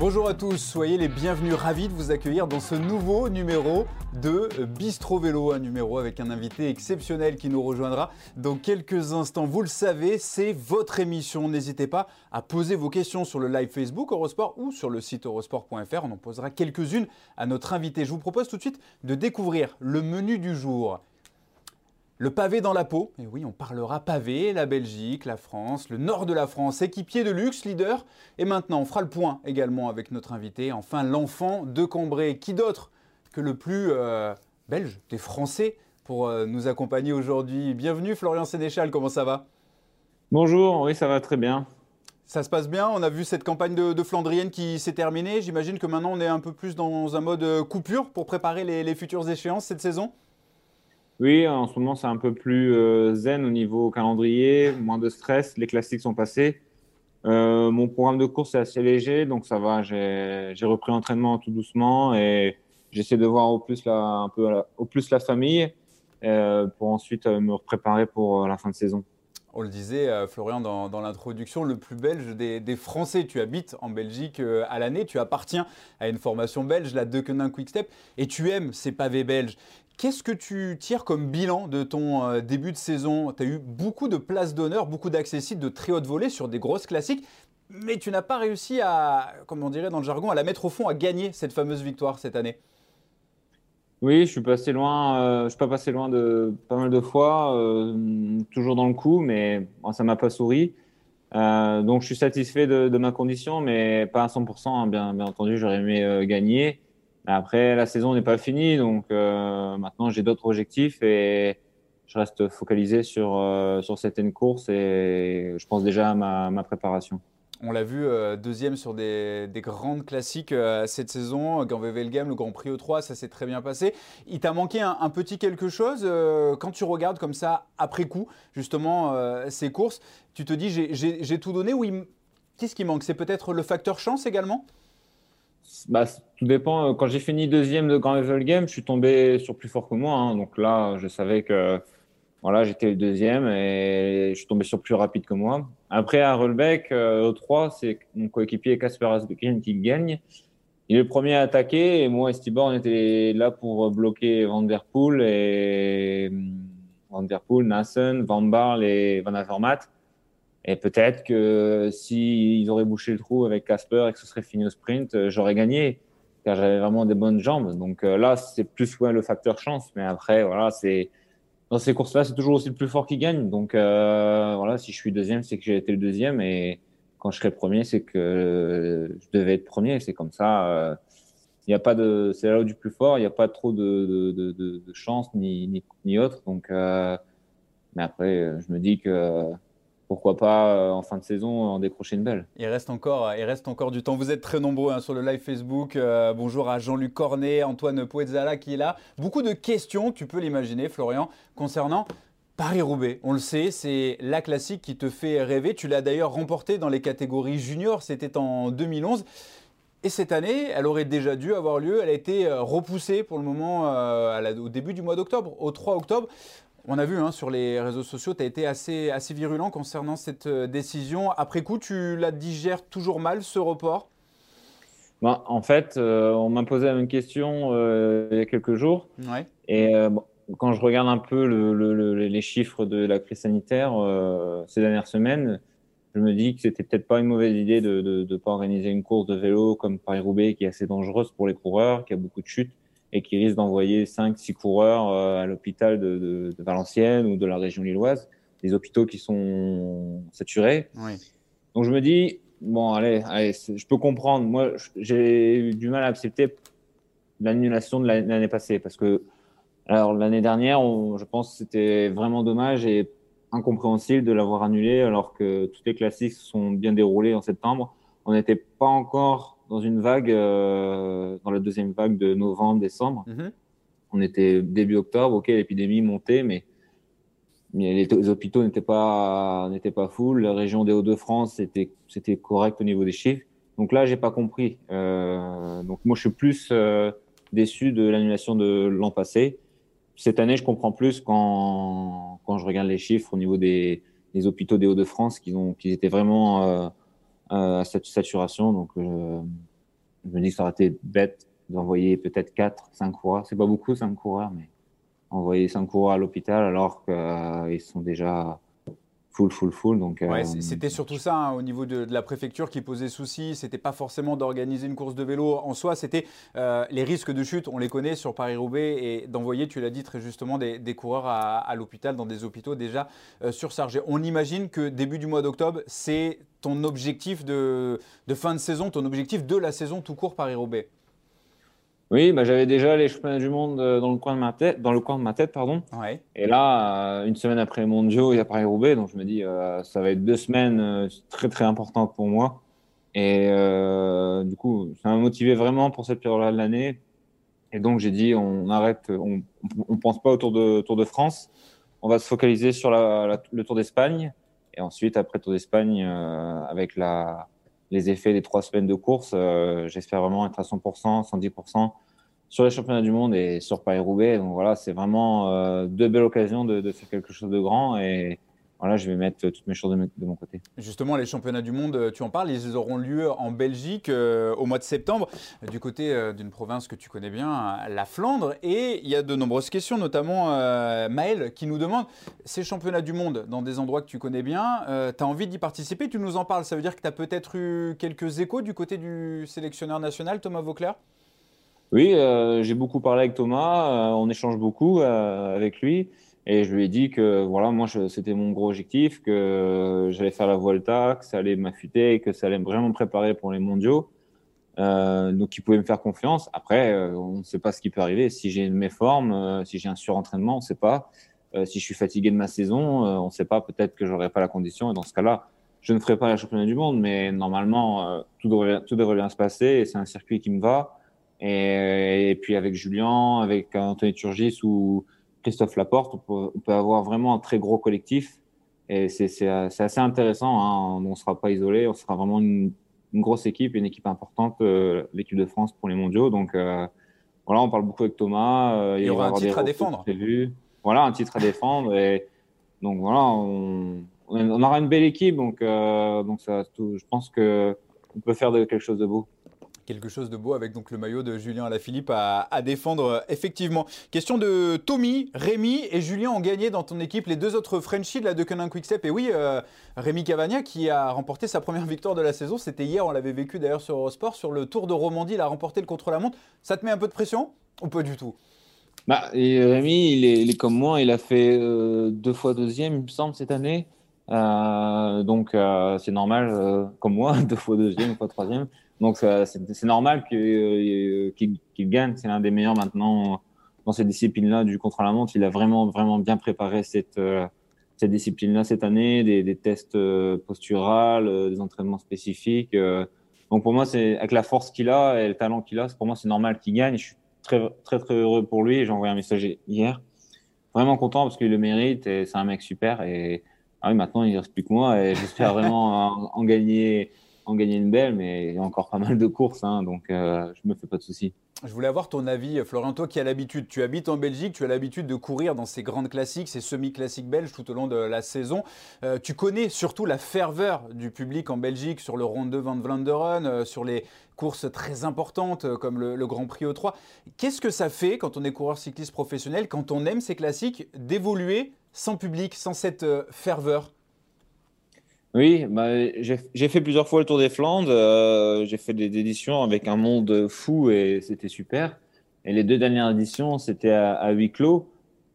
Bonjour à tous, soyez les bienvenus, ravis de vous accueillir dans ce nouveau numéro de Bistro Vélo, un numéro avec un invité exceptionnel qui nous rejoindra dans quelques instants. Vous le savez, c'est votre émission. N'hésitez pas à poser vos questions sur le live Facebook Eurosport ou sur le site eurosport.fr. On en posera quelques-unes à notre invité. Je vous propose tout de suite de découvrir le menu du jour. Le pavé dans la peau, et oui, on parlera pavé, la Belgique, la France, le nord de la France, équipier de luxe, leader. Et maintenant, on fera le point également avec notre invité, enfin l'enfant de Cambrai. Qui d'autre que le plus euh, belge des Français pour euh, nous accompagner aujourd'hui? Bienvenue Florian Sénéchal, comment ça va? Bonjour, oui, ça va très bien. Ça se passe bien, on a vu cette campagne de, Flandrienne qui s'est terminée. J'imagine que maintenant on est un peu plus dans un mode euh, coupure pour préparer les futures échéances cette saison oui, en ce moment, c'est un peu plus euh, zen au niveau calendrier, moins de stress. Les classiques sont passés. Euh, mon programme de course est assez léger, donc ça va. J'ai repris l'entraînement tout doucement et j'essaie de voir au plus la, famille euh, pour ensuite me préparer pour la fin de saison. On le disait, Florian, dans, l'introduction, le plus belge des, Français. Tu habites en Belgique à l'année, tu appartiens à une formation belge, la Deceuninck Quickstep, et tu aimes ces pavés belges. Qu'est-ce que tu tires comme bilan de ton euh, début de saison? Tu as eu beaucoup de places d'honneur, beaucoup d'accessibles de très haute volée sur des grosses classiques, mais tu n'as pas réussi à, comme on dirait dans le jargon, à la mettre au fond, à gagner cette fameuse victoire cette année. Oui, je suis passé loin. Euh, je suis pas passé loin de pas mal de fois, euh, toujours dans le coup, mais ça ça m'a pas souri. donc, je suis satisfait de, ma condition, mais pas à 100%. Hein, bien entendu, j'aurais aimé gagner. Après, la saison n'est pas finie, donc euh, maintenant j'ai d'autres objectifs et je reste focalisé sur, euh, sur certaines courses et je pense déjà à ma, préparation. On l'a vu euh, deuxième sur des, des grandes classiques cette saison, Gand-Wevelgem, le Grand Prix E3, ça s'est très bien passé. Il t'a manqué un, un, petit quelque chose quand tu regardes comme ça après coup justement ces courses, tu te dis j'ai tout donné ou qu'est-ce qui manque? C'est peut-être le facteur chance également? Bah, tout dépend. Quand j'ai fini deuxième de Grand Level Game, je suis tombé sur plus fort que moi. Hein. Donc là, je savais que voilà, j'étais le deuxième et je suis tombé sur plus rapide que moi. Après, à Rolbeck, euh, au 3, c'est mon coéquipier Casper Asbjørn qui gagne. Il est le premier à attaquer et moi et Stibor, on était là pour bloquer Van Der Poel et Van Der Poel, Nassen, Van Barl et Van Avermaet. Et peut-être que s'ils auraient bouché le trou avec Casper et que ce serait fini au sprint, euh, j'aurais gagné, car j'avais vraiment des bonnes jambes. Donc euh, là, c'est plus ouais, le facteur chance. Mais après, voilà, c'est dans ces courses-là, c'est toujours aussi le plus fort qui gagne. Donc euh, voilà, si je suis deuxième, c'est que j'ai été le deuxième. Et quand je serai premier, c'est que je devais être premier. C'est comme ça. Il n'y a pas de, c'est là du plus fort. Il n'y a pas trop de, chance ni, ni, ni autre. Donc, mais après, je me dis que pourquoi pas euh, en fin de saison en décrocher une belle. Il reste encore, il reste encore du temps. Vous êtes très nombreux hein, sur le live Facebook. Euh, bonjour à Jean-Luc Cornet, Antoine Poetzala qui est là. Beaucoup de questions, tu peux l'imaginer, Florian, concernant Paris-Roubaix. On le sait, c'est la classique qui te fait rêver. Tu l'as d'ailleurs remporté dans les catégories juniors, c'était en 2011. Et cette année, elle aurait déjà dû avoir lieu. Elle a été euh, repoussée pour le moment au début du mois d'octobre, au 3 octobre. On a vu hein, sur les réseaux sociaux, tu as été assez, assez virulent concernant cette euh, décision. Après coup, tu la digères toujours mal, ce report? Bah, En fait, euh, on m'a posé la même question euh, il y a quelques jours. Et quand je regarde un peu les chiffres de la crise sanitaire ces dernières semaines, je me dis que c'était peut-être pas une mauvaise idée de ne pas organiser une course de vélo comme Paris-Roubaix, qui est assez dangereuse pour les coureurs, qui a beaucoup de chutes et qui risque d'envoyer 5-6 coureurs euh, à l'hôpital de, de, de, Valenciennes ou de la région lilloise, des hôpitaux qui sont saturés. Oui. Donc je me dis, bon, allez, allez je peux comprendre. Moi, j'ai eu du mal à accepter l'annulation de l'année passée parce que, alors l'année dernière, je pense que c'était vraiment dommage et incompréhensible de l'avoir annulé alors que tous les classiques sont bien déroulés en septembre. On n'était pas encore dans une vague, euh, dans la deuxième vague de novembre, décembre. Mhm. On était début octobre, ok, l'épidémie montait, mais, les, hôpitaux n'étaient pas, n'étaient pas full. La région des Hauts-de-France, c'était, correct au niveau des chiffres. Donc là, j'ai pas compris. Euh, donc moi, je suis plus euh, déçu de l'annulation de l'an passé. Cette année, je comprends plus quand, quand je regarde les chiffres au niveau des, des hôpitaux des Hauts-de-France, qu'ils ont, qu'ils étaient vraiment à cette saturation. Donc, je me dis que ça aurait été bête d'envoyer peut-être 4, 5 coureurs. C'est pas beaucoup, 5 coureurs, mais envoyer 5 coureurs à l'hôpital alors qu'ils sont déjà full, full, full. Donc, euh, c'était surtout ça hein, au niveau de, la préfecture qui posait souci. C'était pas forcément d'organiser une course de vélo en soi, c'était euh, les risques de chute. On les connaît sur Paris-Roubaix et d'envoyer, tu l'as dit très justement, des, coureurs à, l'hôpital dans des hôpitaux déjà euh, surchargés. On imagine que début du mois d'octobre, c'est ton objectif de, de fin de saison, ton objectif de la saison tout court Paris-Roubaix. Oui, bah, j'avais déjà les championnats du monde euh, dans le coin de ma tête, dans le coin de ma tête, pardon. Ouais. Et là, euh, une semaine après les mondiaux, il y a Paris-Roubaix, donc je me dis, euh, ça va être deux semaines très très importantes pour moi. Et du coup, ça m'a motivé vraiment pour cette période-là de l'année. Et donc j'ai dit, on arrête, on, on pense pas au Tour de Tour de France, on va se focaliser sur la, le Tour d'Espagne. Et ensuite, après le Tour d'Espagne, avec la les effets des trois semaines de course. Euh, j'espère vraiment être à 100%, 110% sur les championnats du monde et sur Paris-Roubaix. Donc voilà, c'est vraiment euh, deux belles occasions de, de, faire quelque chose de grand et voilà, je vais mettre toutes mes choses de, mon côté. Justement, les championnats du monde, euh, tu en parles, ils auront lieu en Belgique euh, au mois de septembre, du côté euh, d'une province que tu connais bien, la Flandre. Et il y a de nombreuses questions, notamment Maël qui nous demande ces championnats du monde dans des endroits que tu connais bien, tu as envie d'y participer? Tu nous en parles, ça veut dire que tu as peut-être eu quelques échos du côté du sélectionneur national, Thomas Vauclair? Oui, j'ai beaucoup parlé avec Thomas, on échange beaucoup avec lui. Et je lui ai dit que voilà, moi, c'était mon gros objectif, que j'allais faire la Volta, que ça allait m'affûter, que ça allait vraiment me préparer pour les mondiaux. Euh, donc, il pouvait me faire confiance. Après, euh, on ne sait pas ce qui peut arriver. Si j'ai une méforme, euh, si j'ai un surentraînement, on ne sait pas. Si je suis fatigué de ma saison, on ne sait pas. Peut-être que j'aurai pas la condition. Et dans ce cas-là, je ne ferai pas la championnat du monde. Mais normalement, tout, devrait, bien se passer. C'est un circuit qui me va. Et, et puis avec Julien, avec Anthony Turgis ou Christophe Laporte, on peut, avoir vraiment un très gros collectif. Et c'est assez intéressant. Hein. On ne sera pas isolé, on sera vraiment une, grosse équipe, une équipe importante, euh, l'équipe de France pour les mondiaux. Donc euh, voilà, on parle beaucoup avec Thomas. Euh, il y aura un titre à défendre. Voilà, un titre à défendre. Et donc voilà, on, on aura une belle équipe. Donc, donc ça, je pense qu'on peut faire de, quelque chose de beau quelque chose de beau avec donc le maillot de Julien Alaphilippe à, à défendre euh, effectivement. Question de Tommy, Rémi et Julien ont gagné dans ton équipe les deux autres Frenchies de la Deceuninck Quickstep. Et oui, euh, Rémi Cavagna qui a remporté sa première victoire de la saison, c'était hier, on l'avait vécu d'ailleurs sur Eurosport, sur le Tour de Romandie, il a remporté le contre-la-montre. Ça te met un peu de pression ou pas du tout? Bah, et Rémi, il est, comme moi, il a fait euh, deux fois deuxième, il me semble, cette année. donc c'est normal, comme moi, deux fois deuxième, une fois troisième. Donc c'est normal euh, qu'il gagne. C'est l'un des meilleurs maintenant dans cette discipline-là du contre-la-montre. Il a vraiment, vraiment bien préparé cette, euh, cette discipline-là cette année, des, des tests euh, posturales, des entraînements spécifiques. Donc pour moi, c'est avec la force qu'il a et le talent qu'il a, pour moi c'est normal qu'il gagne. Je suis très, très, très heureux pour lui. J'ai envoyé un message hier. Vraiment content parce qu'il le mérite et c'est un mec super. Et ah oui, maintenant il reste plus que moi et j'espère vraiment en gagner en gagner une belle, mais il y a encore pas mal de courses, hein, donc euh, je me fais pas de soucis. Je voulais avoir ton avis, Florian, toi qui as l'habitude, tu habites en Belgique, tu as l'habitude de courir dans ces grandes classiques, ces semi-classiques belges tout au long de la saison. Euh, tu connais surtout la ferveur du public en Belgique sur le Ronde van Vlaanderen, euh, sur les courses très importantes euh, comme le, Grand Prix O3. Qu'est-ce que ça fait quand on est coureur cycliste professionnel, quand on aime ces classiques, d'évoluer sans public, sans cette ferveur? Oui, bah, j'ai fait plusieurs fois le Tour des Flandres. Euh, j'ai fait des éditions avec un monde fou et c'était super. Et les deux dernières éditions, c'était à, huis clos.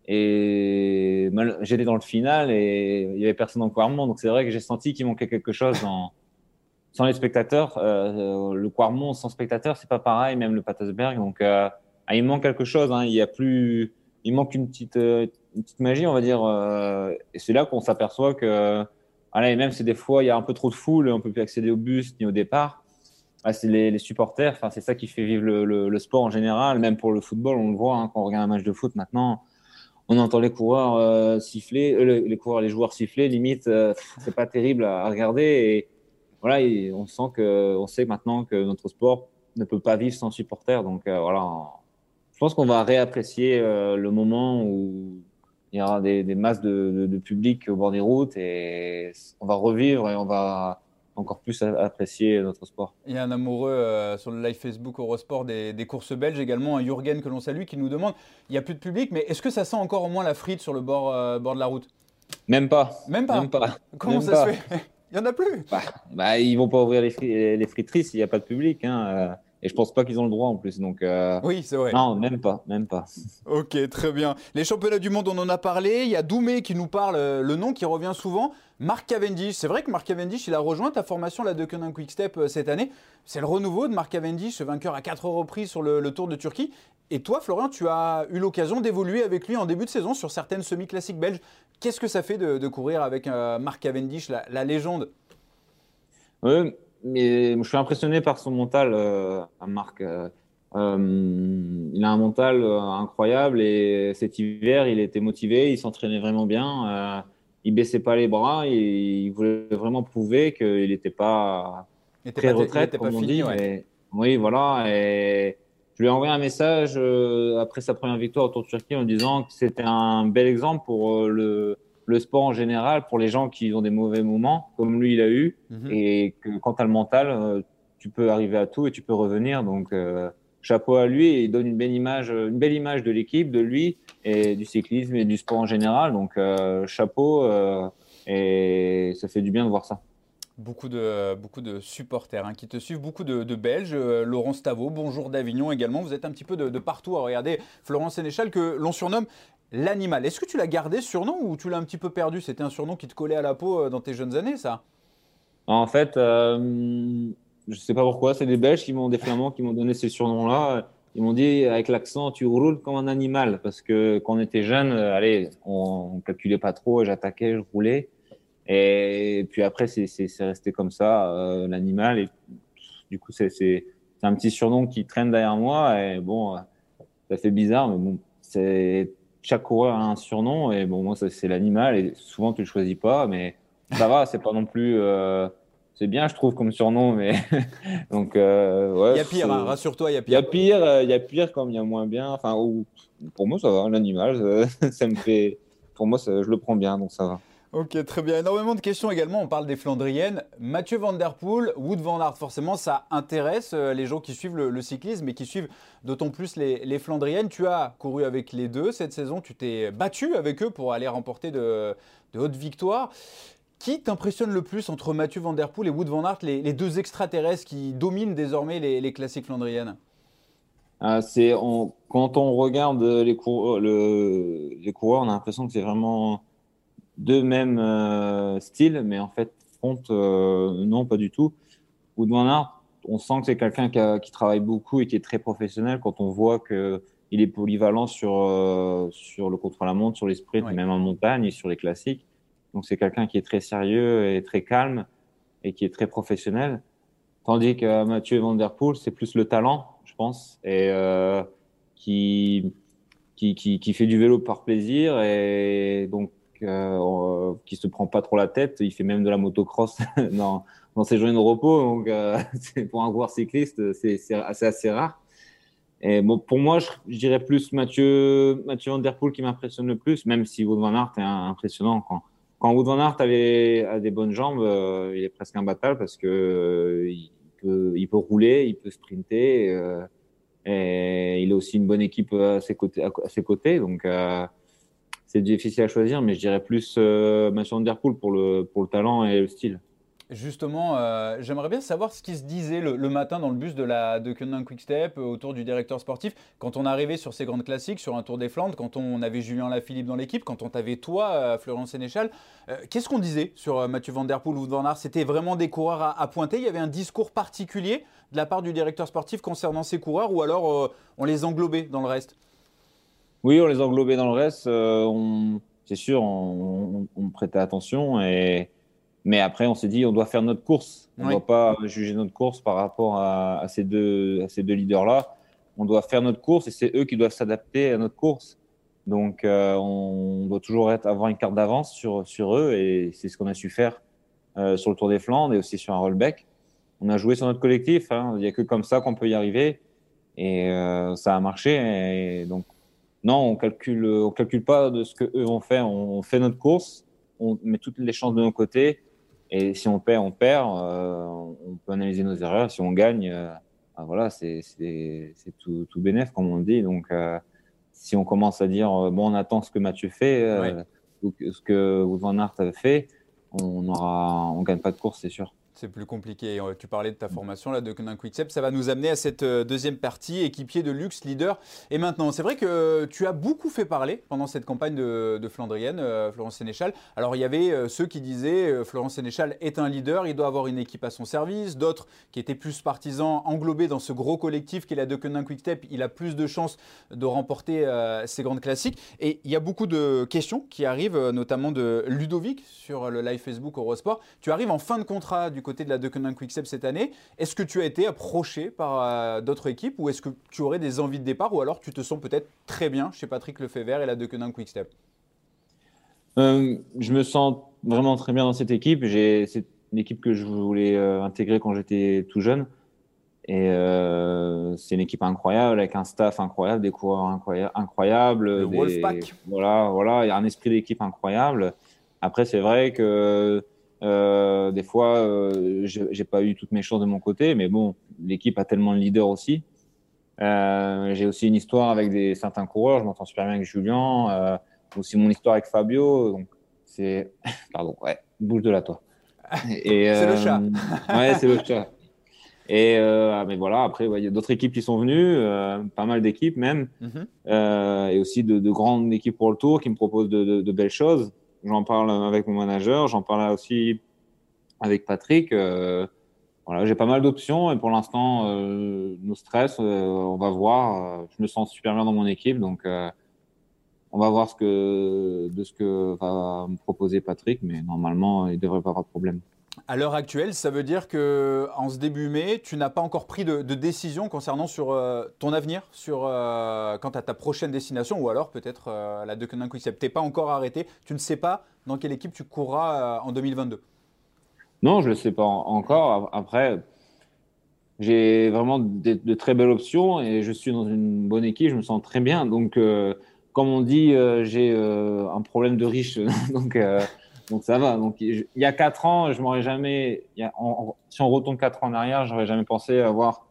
Et j'étais dans le final et il y avait personne dans Quarmont. Donc c'est vrai que j'ai senti qu'il manquait quelque chose sans les spectateurs. Euh, le Quarmont sans spectateurs, c'est pas pareil, même le Patersberg. Donc euh, ah, il manque quelque chose. Hein. Il y a plus, il manque une petite, une petite magie, on va dire. et c'est là qu'on s'aperçoit que voilà, et même si des fois il y a un peu trop de foule, on peut plus accéder au bus ni au départ. Ah, c'est les, supporters, enfin, c'est ça qui fait vivre le, sport en général, même pour le football, on le voit hein, quand on regarde un match de foot maintenant. On entend les coureurs euh, siffler, euh, les coureurs, les joueurs siffler, limite, euh, c'est pas terrible à, regarder. Et voilà, on sent que, on sait maintenant que notre sport ne peut pas vivre sans supporters. Donc voilà, je pense qu'on va réapprécier le moment où il y aura des, masses de, public au bord des routes et on va revivre et on va, encore plus apprécier notre sport. Il y a un amoureux euh, sur le live Facebook Eurosport des, des courses belges également, un Jürgen que l'on salue, qui nous demande il n'y a plus de public, mais est-ce que ça sent encore au moins la frite sur le bord, euh, bord de la route? Même pas. Même pas. Même pas. Comment ça se fait? Il n'y en a plus bah, bah, Ils vont pas ouvrir les, les friteries s'il n'y a pas de public. Hein. Euh. Et je pense pas qu'ils ont le droit en plus. Donc, oui, c'est vrai. Non, même pas, même pas. Ok, très bien. Les championnats du monde, on en a parlé. Il y a Doumé qui nous parle, le nom qui revient souvent. Marc Cavendish, c'est vrai que Marc Cavendish, il a rejoint ta formation la de Quick Quickstep euh, cette année. C'est le renouveau de Marc Cavendish, ce vainqueur à quatre reprises sur le, Tour de Turquie. Et toi, Florian, tu as eu l'occasion d'évoluer avec lui en début de saison sur certaines semi-classiques belges. Qu'est-ce que ça fait de, courir avec euh, Marc Cavendish, la, légende? Oui, mais je suis impressionné par son mental, euh, Marc. il a un mental incroyable et cet hiver, il était motivé, il s'entraînait vraiment bien il baissait pas les bras et il voulait vraiment prouver qu'il n'était pas très retraite, comme on dit. oui, voilà. Et je lui ai envoyé un message euh, après sa première victoire autour de Turquie en disant que c'était un bel exemple pour euh, le, le, sport en général, pour les gens qui ont des mauvais moments, comme lui il a eu, mhm. et que quand tu as le mental, euh, tu peux arriver à tout et tu peux revenir. Donc, chapeau à lui et il donne une belle image, une belle image de l'équipe, de lui et du cyclisme et du sport en général. Donc euh, chapeau euh, et ça fait du bien de voir ça. Beaucoup de, beaucoup de supporters hein, qui te suivent, beaucoup de, Belges. Euh, Laurent Stavo, bonjour d'Avignon également. Vous êtes un petit peu de, partout à regarder Florence Sénéchal que l'on surnomme l'animal. Est-ce que tu l'as gardé ce surnom ou tu l'as un petit peu perdu? C'était un surnom qui te collait à la peau dans tes jeunes années, ça? En fait, je sais pas pourquoi, c'est des Belges qui m'ont, des Flamands qui m'ont donné ces surnoms-là. Ils m'ont dit avec l'accent, tu roules comme un animal parce que quand on était jeune, euh, allez, on, on calculait pas trop, j'attaquais, je roulais. Et puis après, c'est, resté comme ça, euh, l'animal. Et du coup, c'est un petit surnom qui traîne derrière moi. Et bon, ça fait bizarre, mais bon, c'est chaque coureur a un surnom. Et bon, moi, c'est l'animal. Et souvent, tu le choisis pas, mais ça va, c'est pas non plus. Euh, c'est bien, je trouve, comme surnom, mais donc euh, ouais. Il y a pire, hein, rassure-toi, il y a pire. Il y a pire, euh, il y a pire comme il y a moins bien. Enfin, pour moi, ça va. L'animal, ça, me fait. Pour moi, je le prends bien, donc ça va. Ok, très bien. Énormément de questions également. On parle des Flandriennes. Mathieu Van Der Poel, Wood Van Aert, forcément, ça intéresse euh, les gens qui suivent le, cyclisme et qui suivent d'autant plus les, Flandriennes. Tu as couru avec les deux cette saison. Tu t'es battu avec eux pour aller remporter de, hautes victoires. Qui t'impressionne le plus entre Mathieu Van Der Poel et Wood Van Aert, les, deux extraterrestres qui dominent désormais les, classiques flandriennes? C'est quand on regarde les coureurs, on a l'impression que c'est vraiment deux mêmes euh, styles, mais en fait, compte, euh, non, pas du tout. Wood Van Aert, on sent que c'est quelqu'un qui, travaille beaucoup et qui est très professionnel quand on voit qu'il est polyvalent sur, euh, sur le contre-la-montre, sur les sprints, même en montagne et sur les classiques. Donc c'est quelqu'un qui est très sérieux et très calme et qui est très professionnel. Tandis que Mathieu Van Der Poel, c'est plus le talent, je pense, et euh, qui, qui, qui, qui, fait du vélo par plaisir et donc euh, qui se prend pas trop la tête. Il fait même de la motocross dans, dans ses journées de repos. Donc euh, pour un joueur cycliste, c'est assez, assez rare. Et bon, pour moi, je, dirais plus Mathieu, Mathieu Van Der Poel qui m'impressionne le plus, même si Wout Van Aert est impressionnant quand, quand Wood Van Aert avait, a des bonnes jambes, euh, il est presque imbattable parce que euh, il, peut, il, peut, rouler, il peut sprinter. Euh, et il a aussi une bonne équipe à ses côtés. À, ses côtés donc, c'est difficile à choisir, mais je dirais plus Mathieu Van Der Poel pour le, pour le talent et le style. Justement, euh, j'aimerais bien savoir ce qui se disait le, matin dans le bus de la de Quick Quickstep euh, autour du directeur sportif quand on arrivait sur ces grandes classiques, sur un Tour des Flandres, quand on avait Julien Lafilippe dans l'équipe, quand on t'avait toi, euh, Florent Sénéchal. Qu'est-ce qu'on disait sur Mathieu Van Der Poel ou Van Aert? C'était vraiment des coureurs à, pointer? Il y avait un discours particulier de la part du directeur sportif concernant ces coureurs ou alors on les englobait dans le reste? Oui, on les englobait dans le reste. C'est sûr, on, on prêtait attention et mais après, on s'est dit, on doit faire notre course. On ne doit pas juger notre course par rapport à, ces deux, à ces deux leaders-là. On doit faire notre course et c'est eux qui doivent s'adapter à notre course. Donc, euh, on doit toujours être, avoir une carte d'avance sur, sur eux et c'est ce qu'on a su faire euh, sur le Tour des Flandres et aussi sur un rollback. On a joué sur notre collectif. Hein. Il n'y a que comme ça qu'on peut y arriver et euh, ça a marché. Et donc, non, on calcule, on calcule pas de ce que eux vont faire. On fait notre course, on met toutes les chances de nos côtés Et si on perd, on perd. on peut analyser nos erreurs. Si on gagne, ben voilà, c'est tout, tout bénéf, comme on dit. Donc, si on commence à dire, bon, on attend ce que Mathieu fait, ou ce que Van Aert fait, on aura, on gagne pas de course, c'est sûr. C'est plus compliqué. Euh, tu parlais de ta formation là de Quick Quickstep. Ça va nous amener à cette euh, deuxième partie, équipier de luxe, leader. Et maintenant, c'est vrai que tu as beaucoup fait parler pendant cette campagne de, de Flandrienne, euh, Florence Sénéchal. Alors, il y avait ceux qui disaient Florence Sénéchal est un leader, il doit avoir une équipe à son service. D'autres qui étaient plus partisans, englobés dans ce gros collectif qu'est la de Quick Quickstep. Il a plus de chances de remporter ces grandes classiques. Et il y a beaucoup de questions qui arrivent, notamment de Ludovic sur le live Facebook Eurosport. Tu arrives en fin de contrat du côté de la Quick Quickstep cette année. Est-ce que tu as été approché par euh, d'autres équipes ou est-ce que tu aurais des envies de départ ou alors tu te sens peut-être très bien chez Patrick Lefebvre et la Quick Quickstep euh, Je me sens vraiment très bien dans cette équipe. C'est une équipe que je voulais euh, intégrer quand j'étais tout jeune. Et c'est une équipe incroyable avec un staff incroyable, des coureurs incroyables. Le Wolfpack. Voilà, voilà, il y a un esprit d'équipe incroyable. Après, c'est vrai que euh, des fois, euh, j'ai pas eu toutes mes chances de mon côté, mais bon, l'équipe a tellement de leaders aussi. Euh, j'ai aussi une histoire avec des, certains coureurs. Je m'entends super bien avec Julien. Euh, aussi mon histoire avec Fabio. Donc, c'est. Pardon, ouais, bouge de la toi. c'est le chat. ouais, c'est le chat. Et mais voilà, après, il y a d'autres équipes qui sont venues, pas mal d'équipes même, mhm. et aussi de, de, grandes équipes pour le tour qui me proposent de, de, de belles choses. J'en parle avec mon manager, j'en parle aussi avec Patrick. Euh, voilà, j'ai pas mal d'options et pour l'instant, euh, nos stress, euh, on va voir. je me sens super bien dans mon équipe, donc on va voir de ce que va me proposer Patrick, mais normalement, il devrait pas avoir de problème. À l'heure actuelle, ça veut dire que en ce début mai, tu n'as pas encore pris de, décision concernant sur euh, ton avenir, sur euh, quant à ta prochaine destination, ou alors peut-être euh, la Deceuninck Quickstep. Tu n'es pas encore arrêté. Tu ne sais pas dans quelle équipe tu courras en 2022. Non, je ne sais pas encore. Après, j'ai vraiment de, très belles options et je suis dans une bonne équipe. Je me sens très bien. Donc, comme on dit, j'ai un problème de riche. donc donc ça va. Donc il y a quatre ans, je m'aurais jamais. si on retourne quatre ans en arrière, j'aurais jamais pensé avoir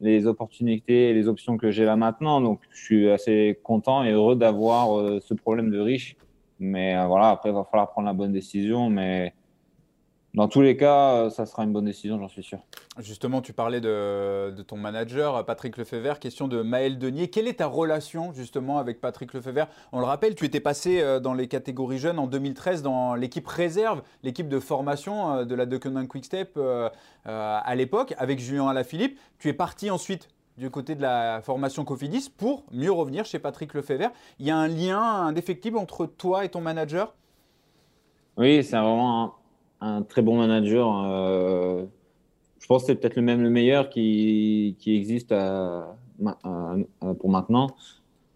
les opportunités et les options que j'ai là maintenant. Donc je suis assez content et heureux d'avoir euh, ce problème de riche. Mais euh, voilà, après il va falloir prendre la bonne décision. Mais dans tous les cas, euh, ça sera une bonne décision, j'en suis sûr. Justement, tu parlais de, ton manager, Patrick Lefebvre. Question de Maël Denier. Quelle est ta relation justement avec Patrick Lefebvre? On le rappelle, tu étais passé euh, dans les catégories jeunes en 2013 dans l'équipe réserve, l'équipe de formation euh, de la Deceuninck Quickstep à l'époque, avec Julien Alaphilippe. Tu es parti ensuite du côté de la formation Cofidis pour mieux revenir chez Patrick Lefebvre. Il y a un lien indéfectible entre toi et ton manager? Oui, c'est vraiment un très bon manager. Euh, je pense que c'est peut-être le même le meilleur qui, qui existe à, pour maintenant.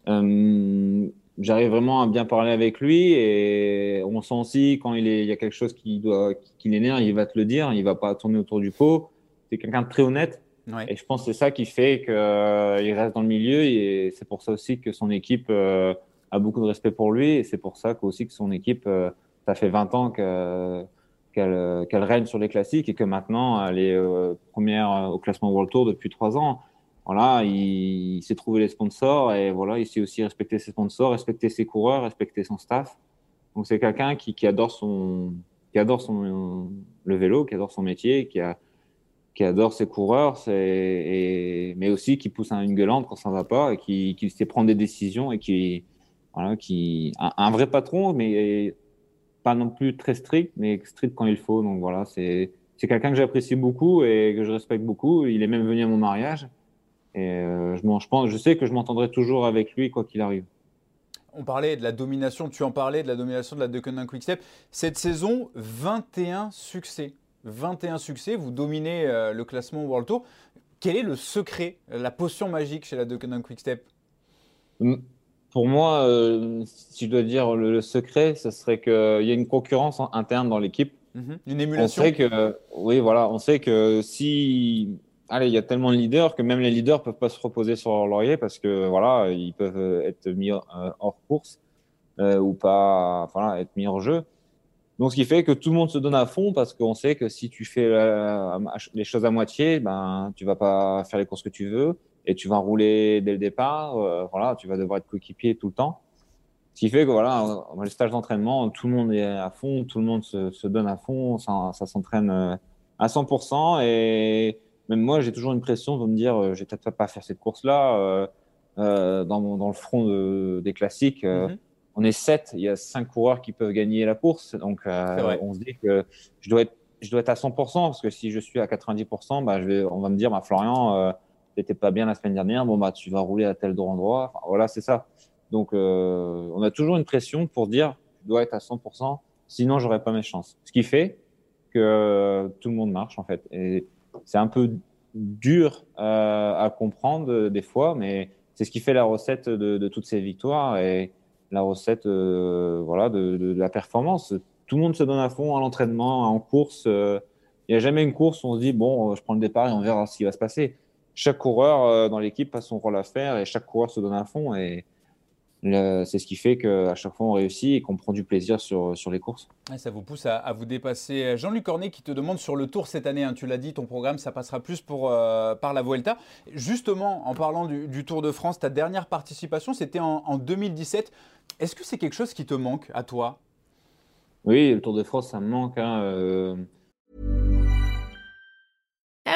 Euh, j'arrive vraiment à bien parler avec lui et on sent aussi quand il, est, il y a quelque chose qui, doit, qui, l'énerve, il va te le dire, il va pas tourner autour du pot. C'est quelqu'un de très honnête. Et je pense que c'est ça qui fait qu'il euh, reste dans le milieu et c'est pour ça aussi que son équipe a beaucoup de respect pour lui et c'est pour ça aussi que son équipe, ça fait 20 ans que euh, qu'elle règne sur les classiques et que maintenant elle est euh, première euh, au classement World Tour depuis trois ans. Voilà, il, s'est trouvé les sponsors et voilà, il sait aussi respecter ses sponsors, respecter ses coureurs, respecter son staff. Donc c'est quelqu'un qui, adore son, qui adore son le vélo, qui adore son métier, qui a qui adore ses coureurs, mais aussi qui pousse une gueulante quand ça ne va pas, et qui, qui sait prendre des décisions et qui, voilà, qui un, un vrai patron, mais pas non plus très strict, mais strict quand il faut. Donc voilà, c'est quelqu'un que j'apprécie beaucoup et que je respecte beaucoup. Il est même venu à mon mariage. Et euh, je, je, pense, je sais que je m'entendrai toujours avec lui quoi qu'il arrive. On parlait de la domination, tu en parlais de la domination de la Deceuninck Quickstep. Cette saison, 21 succès. 21 succès, vous dominez euh, le classement World Tour. Quel est le secret, la potion magique chez la Deceuninck Quickstep? Pour moi, euh, si je dois dire le, secret, ce serait qu'il y a une concurrence interne dans l'équipe. Mhm. Une émulation. On sait que, oui, voilà, on sait que si, allez, il y a tellement de leaders que même les leaders peuvent pas se reposer sur leur laurier parce que voilà, ils peuvent être mis euh, hors course euh, ou pas, voilà, être mis hors jeu. Donc, ce qui fait que tout le monde se donne à fond parce qu'on sait que si tu fais les choses à moitié, ben, tu vas pas faire les courses que tu veux et tu vas rouler dès le départ. Euh, voilà, tu vas devoir être coéquipier tout le temps. Ce qui fait que voilà, les stages d'entraînement, tout le monde est à fond, tout le monde se, se donne à fond, ça, ça s'entraîne euh, à 100%. Et même moi, j'ai toujours une pression de me dire, euh, j'ai peut-être pas faire cette course-là euh, dans, dans, le front de, des classiques. Mm-hmm on est sept, il y a cinq coureurs qui peuvent gagner la course. Donc, euh, on se dit que je dois, être, je dois être à 100% parce que si je suis à 90%, bah, je vais, on va me dire, bah, Florian, t'étais pas bien la semaine dernière, bon, bah, tu vas rouler à tel endroit. voilà, c'est ça. Donc, euh, on a toujours une pression pour dire, je dois être à 100%, sinon j'aurais pas mes chances. Ce qui fait que tout le monde marche, en fait. Et c'est un peu dur euh, à comprendre des fois, mais c'est ce qui fait la recette de, de toutes ces victoires. Et, la recette euh, voilà, de, la performance. Tout le monde se donne à fond à l'entraînement, en course. Euh, il n'y a jamais une course où on se dit, bon, je prends le départ et on verra ce qui va se passer. Chaque coureur euh, dans l'équipe a son rôle à faire et chaque coureur se donne à fond. Et c'est ce qui fait qu'à chaque fois on réussit et qu'on prend du plaisir sur, sur les courses. ça vous pousse à, vous dépasser. Jean-Luc Cornet qui te demande sur le tour cette année, hein, tu l'as dit, ton programme ça passera plus pour, euh, par la Vuelta. Justement, en parlant du, Tour de France, ta dernière participation c'était en, 2017. Est-ce que c'est quelque chose qui te manque à toi? Oui, le Tour de France ça me manque. Hein, euh...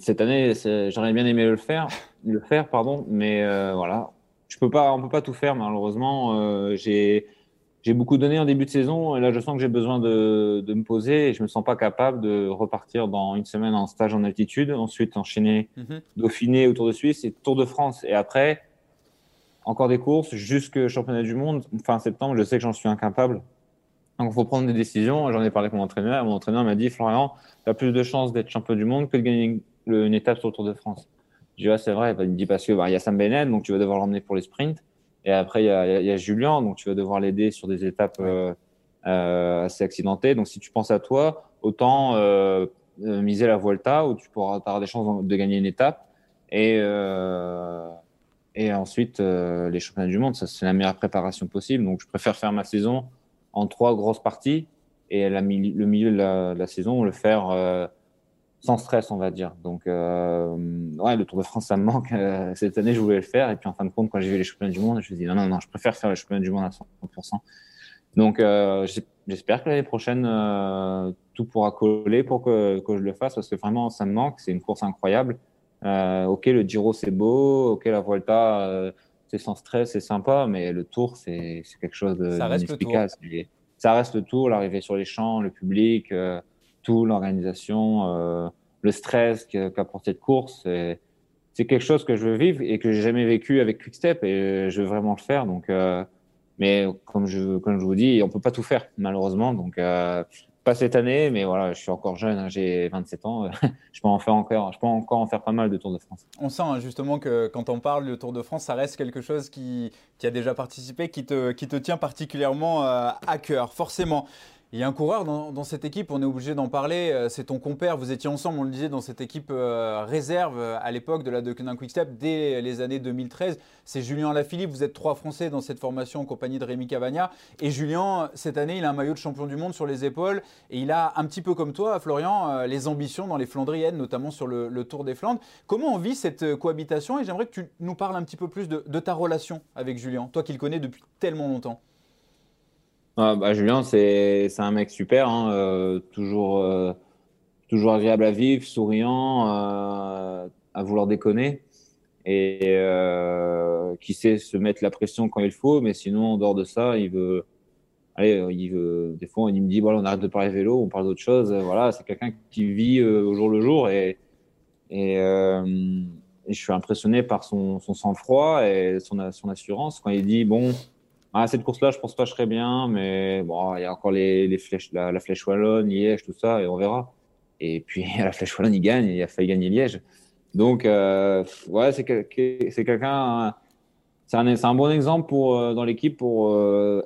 Cette année, j'aurais bien aimé le faire. le faire, pardon, mais euh, voilà, je peux pas, on peut pas tout faire malheureusement. Euh, j'ai beaucoup donné en début de saison et là je sens que j'ai besoin de, de, me poser et je me sens pas capable de repartir dans une semaine en stage en altitude, ensuite enchaîner mhm. Dauphiné autour de Suisse et Tour de France et après encore des courses jusque championnat du monde fin septembre. Je sais que j'en suis incapable. Donc il faut prendre des décisions. J'en ai parlé avec mon entraîneur. Mon entraîneur m'a dit Florian, tu as plus de chances d'être champion du monde que de gagner une étape sur le Tour de France. Je dis, c'est vrai. Il me dit, parce qu'il bah, y a Sam Bennett, donc tu vas devoir l'emmener pour les sprints. Et après, il y a, y a, Julien, donc tu vas devoir l'aider sur des étapes euh, euh, assez accidentées. Donc, si tu penses à toi, autant euh, euh miser la Volta où tu pourras avoir des chances de gagner une étape. Et, euh, et ensuite, euh, les championnats du monde, ça, c'est la meilleure préparation possible. Donc, je préfère faire ma saison en trois grosses parties et la, le milieu de la, saison, le faire sans stress, on va dire. Donc, euh, ouais, le Tour de France, ça me manque. Euh, cette année, je voulais le faire. Et puis, en fin de compte, quand j'ai vu les championnats du monde, je me suis dit, non, non, non, je préfère faire les championnats du monde à 100%. Donc, euh, j'espère que l'année prochaine, euh, tout pourra coller pour que, que, je le fasse parce que vraiment, ça me manque. C'est une course incroyable. Euh, ok, le Giro, c'est beau. Ok, la Volta, c'est sans stress, c'est sympa. Mais le Tour, c'est quelque chose de ça reste Ça reste le Tour, l'arrivée sur les champs, le public l'organisation, euh, le stress qu'apporte cette course. C'est quelque chose que je veux vivre et que j'ai jamais vécu avec Quickstep et je veux vraiment le faire. Donc, euh, mais comme je, comme je vous dis, on peut pas tout faire malheureusement. Donc, euh, pas cette année, mais voilà, je suis encore jeune, hein, j'ai 27 ans, je peux en faire encore, je peux encore en faire pas mal de Tour de France. On sent hein, justement que quand on parle de Tour de France, ça reste quelque chose qui, qui a déjà participé, qui te, qui te tient particulièrement à cœur, forcément. Il y a un coureur dans, cette équipe, on est obligé d'en parler, euh, c'est ton compère, vous étiez ensemble, on le disait, dans cette équipe euh, réserve euh, à l'époque de la Deceuninck Quickstep dès les années 2013. C'est Julien Lafilippe, vous êtes trois Français dans cette formation en compagnie de Rémi Cavagna. Et Julien, cette année, il a un maillot de champion du monde sur les épaules et il a un petit peu comme toi, Florian, les ambitions dans les Flandriennes, notamment sur le, Tour des Flandres. Comment on vit cette cohabitation? Et j'aimerais que tu nous parles un petit peu plus de, de ta relation avec Julien, toi qui le connais depuis tellement longtemps. Ah, bah, Julien, c'est un mec super, hein, euh, toujours, euh, toujours agréable à vivre, souriant, euh, à vouloir déconner et qui sait se mettre la pression quand il faut, mais sinon, en dehors de ça, il veut. Il veut, des fois, il me dit voilà, on arrête de parler vélo, on parle d'autre chose. Voilà, c'est quelqu'un qui vit au jour le jour et, et, et je suis impressionné par son, son sang-froid et son, son assurance. Quand il dit bon, ah, cette course-là, je pense pas je serais bien, mais bon, il y a encore les, les flèches, la, flèche wallonne, Liège, tout ça, et on verra. Et puis à la flèche wallonne, il gagne, il a failli gagner Liège. Donc, euh, ouais, c'est quelqu'un, c'est un, un, bon exemple pour euh, dans l'équipe pour euh,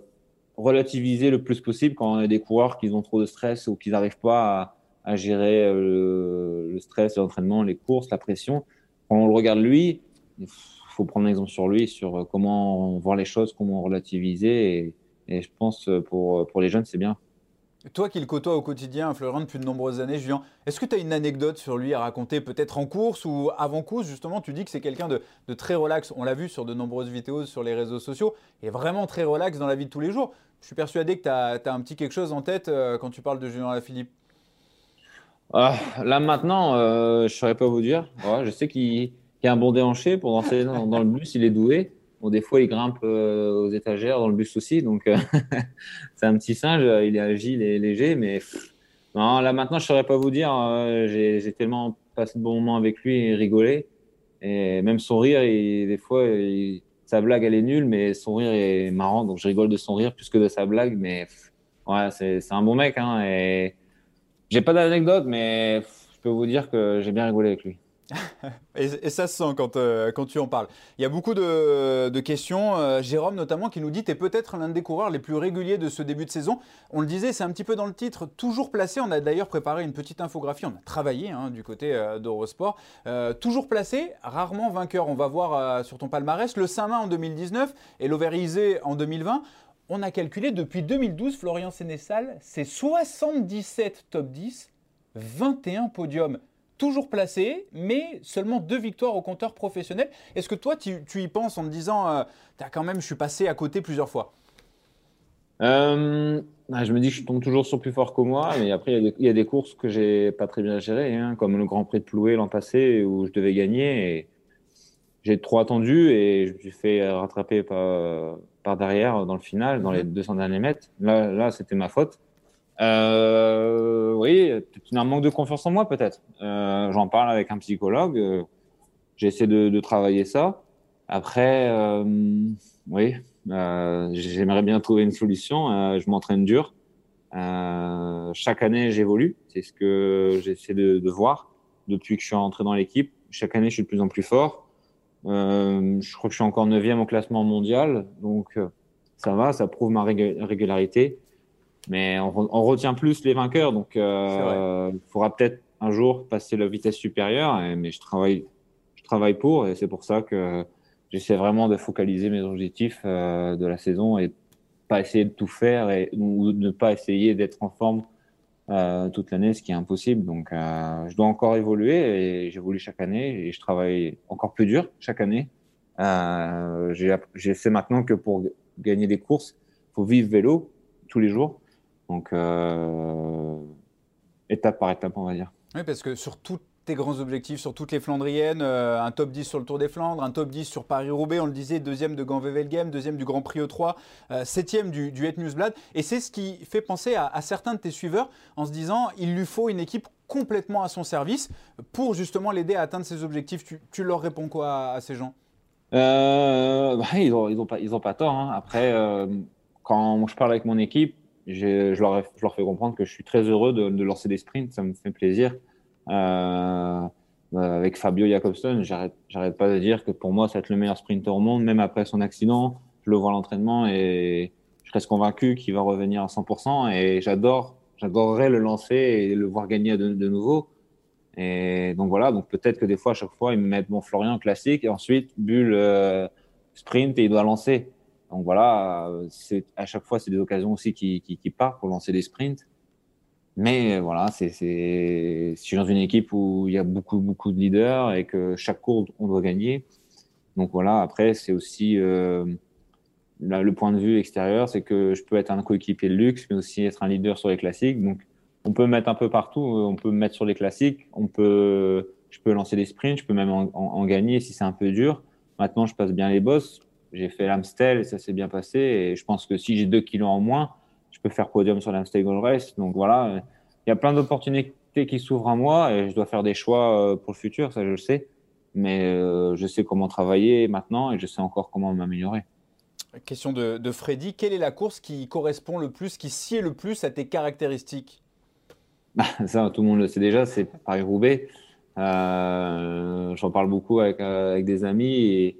relativiser le plus possible quand on a des coureurs qui ont trop de stress ou qui n'arrivent pas à, gérer le, le stress, l'entraînement, les courses, la pression. Quand on le regarde lui, faut prendre un exemple sur lui, sur euh, comment voir les choses, comment relativiser. Et, et je pense euh, pour, euh, pour les jeunes, c'est bien. Toi qui le côtoies au quotidien, Florian, depuis de nombreuses années, Julien, est-ce que tu as une anecdote sur lui à raconter, peut-être en course ou avant course Justement, tu dis que c'est quelqu'un de, de, très relax. On l'a vu sur de nombreuses vidéos sur les réseaux sociaux. Il est vraiment très relax dans la vie de tous les jours. Je suis persuadé que tu as, as, un petit quelque chose en tête quand tu parles de Julien Lafilippe. Ah, là maintenant, je ne saurais pas vous dire. Ouais, je sais qu'il qui a un bon déhanché pour danser dans, le bus, il est doué. Bon, des fois, il grimpe euh, aux étagères dans le bus aussi, donc euh, c'est un petit singe, il est agile et léger, mais là maintenant, je saurais pas vous dire. Euh, j'ai tellement passé de bons moments avec lui et rigolé, et même son rire, des fois, sa blague elle est nulle, mais son rire est marrant, donc je rigole de son rire plus que de sa blague, mais ouais, c'est un bon mec, hein, et j'ai pas d'anecdote, mais je peux vous dire que j'ai bien rigolé avec lui. et, ça se sent quand, euh, quand tu en parles. Il y a beaucoup de, questions. Euh, Jérôme notamment qui nous dit Tu es peut-être l'un des coureurs les plus réguliers de ce début de saison. On le disait, c'est un petit peu dans le titre, toujours placé. On a d'ailleurs préparé une petite infographie. On a travaillé hein, du côté euh, d'Eurosport. toujours placé, rarement vainqueur. On va voir sur ton palmarès le Saint-Main en 2019 et l'Overisé en 2020. On a calculé depuis 2012, Florian Sénessal, c'est 77 top 10, 21 podiums toujours placé, mais seulement deux victoires au compteur professionnel. Est-ce que toi, tu, y penses en te disant, euh, as quand même, je suis passé à côté plusieurs fois? Euh, bah, Je me dis que je tombe toujours sur plus fort que moi, mais après, il y, a des courses que j'ai pas très bien gérées, hein, comme le Grand Prix de Ploué l'an passé, où je devais gagner. Et j'ai trop attendu et je me suis fait rattraper par, par derrière dans le final, dans les 200 mhm. derniers mètres. Là, là c'était ma faute. Euh, oui, un manque de confiance en moi peut-être. Euh, J'en parle avec un psychologue. Euh, J'essaie de, de, travailler ça. Après, euh, oui, euh, j'aimerais bien trouver une solution. Je m'entraîne dur. chaque année, j'évolue. C'est ce que j'essaie de, de, voir depuis que je suis entré dans l'équipe. Chaque année, je suis de plus en plus fort. je crois que je suis encore neuvième au classement mondial, donc ça va, ça prouve ma régularité. Mais on, on, retient plus les vainqueurs, donc il euh, faudra peut-être un jour passer la vitesse supérieure. mais je travaille, je travaille pour, et c'est pour ça que j'essaie vraiment de focaliser mes objectifs euh, de la saison et pas essayer de tout faire et ou ne pas essayer d'être en forme euh, toute l'année, ce qui est impossible. Donc, euh, je dois encore évoluer et j'évolue chaque année et je travaille encore plus dur chaque année. Euh, j'ai sais maintenant que pour gagner des courses, faut vivre vélo tous les jours. Donc, euh, étape par étape, on va dire. Oui, parce que sur tous tes grands objectifs, sur toutes les Flandriennes, euh, un top 10 sur le Tour des Flandres, un top 10 sur Paris-Roubaix, on le disait, deuxième de Gand-Wevelgem, deuxième du Grand Prix E3, euh, septième du, du Het Newsblad. Et c'est ce qui fait penser à, certains de tes suiveurs en se disant, il lui faut une équipe complètement à son service pour justement l'aider à atteindre ses objectifs. Tu, leur réponds quoi à, ces gens? Bah, Ils n'ont ils ont pas, ils ont pas tort. Hein. Après, quand je parle avec mon équipe, je leur, fais comprendre que je suis très heureux de, lancer des sprints, ça me fait plaisir. Euh, avec Fabio Jacobson, j'arrête pas de dire que pour moi, c'est le meilleur sprinter au monde, même après son accident. Je le vois à l'entraînement et je reste convaincu qu'il va revenir à 100%. Et j'adore, j'adorerais le lancer et le voir gagner de, de nouveau. Et donc voilà, donc peut-être que des fois, à chaque fois, ils me mettent mon Florian classique et ensuite, bulle euh, sprint et il doit lancer. Donc voilà, c'est à chaque fois c'est des occasions aussi qui, qui, partent pour lancer des sprints. Mais voilà, c'est je suis dans une équipe où il y a beaucoup beaucoup de leaders et que chaque course on doit gagner. Donc voilà, après c'est aussi euh, le point de vue extérieur, c'est que je peux être un coéquipier de luxe, mais aussi être un leader sur les classiques. Donc on peut me mettre un peu partout, on peut me mettre sur les classiques, on peut, je peux lancer des sprints, je peux même en, en, en gagner si c'est un peu dur. Maintenant, je passe bien les bosses j'ai fait l'Amstel et ça s'est bien passé. Et je pense que si j'ai deux kilos en moins, je peux faire podium sur l'Amstel Gold Race. Donc voilà, il y a plein d'opportunités qui s'ouvrent à moi et je dois faire des choix euh, pour le futur, ça je le sais. Mais euh, je sais comment travailler maintenant et je sais encore comment m'améliorer. Question de, de, Freddy. Quelle est la course qui correspond le plus, qui sied le plus à tes caractéristiques? Bah, Ça, tout le monde le sait déjà, c'est Paris-Roubaix. Euh, J'en parle beaucoup avec, avec des amis et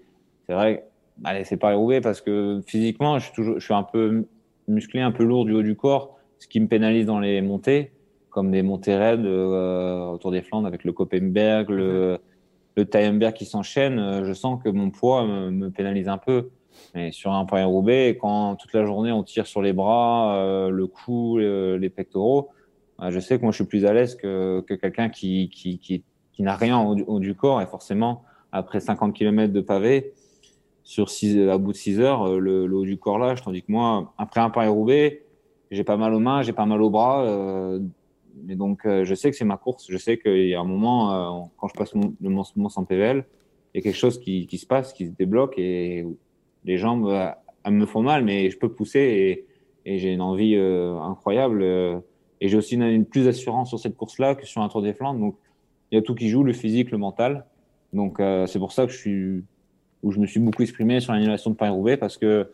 c'est vrai, allez, c'est Paris-Roubaix parce que physiquement, je suis, toujours, je suis un peu musclé, un peu lourd du haut du corps, ce qui me pénalise dans les montées, comme des montées raides euh, autour des Flandres avec le Koppenberg, le, le Taillenberg qui s'enchaîne. Euh, je sens que mon poids me, me pénalise un peu. Mais sur un Paris-Roubaix, quand toute la journée on tire sur les bras, euh, le cou, les pectoraux, je sais que moi je suis plus à l'aise que, que quelqu'un qui, qui, qui, qui n'a rien au, haut du corps et forcément après 50 km de pavé, sur six, à bout de 6 heures, euh, le, le, haut du corps lâche. Tandis que moi, après un Paris-Roubaix, j'ai pas mal aux mains, j'ai pas mal aux bras. Euh, donc, euh, je sais que c'est ma course. Je sais qu'il y a un moment, euh, quand je passe mon, le moment sans PVL, il y a quelque chose qui, qui, se passe, qui se débloque et les jambes euh, elles me font mal, mais je peux pousser et, et j'ai une envie incroyable. et j'ai aussi une, une, plus d'assurance sur cette course-là que sur un Tour des Flandres. Donc, il y a tout qui joue, le physique, le mental. Donc, c'est pour ça que je suis où je me suis beaucoup exprimé sur l'annulation de Paris-Roubaix parce que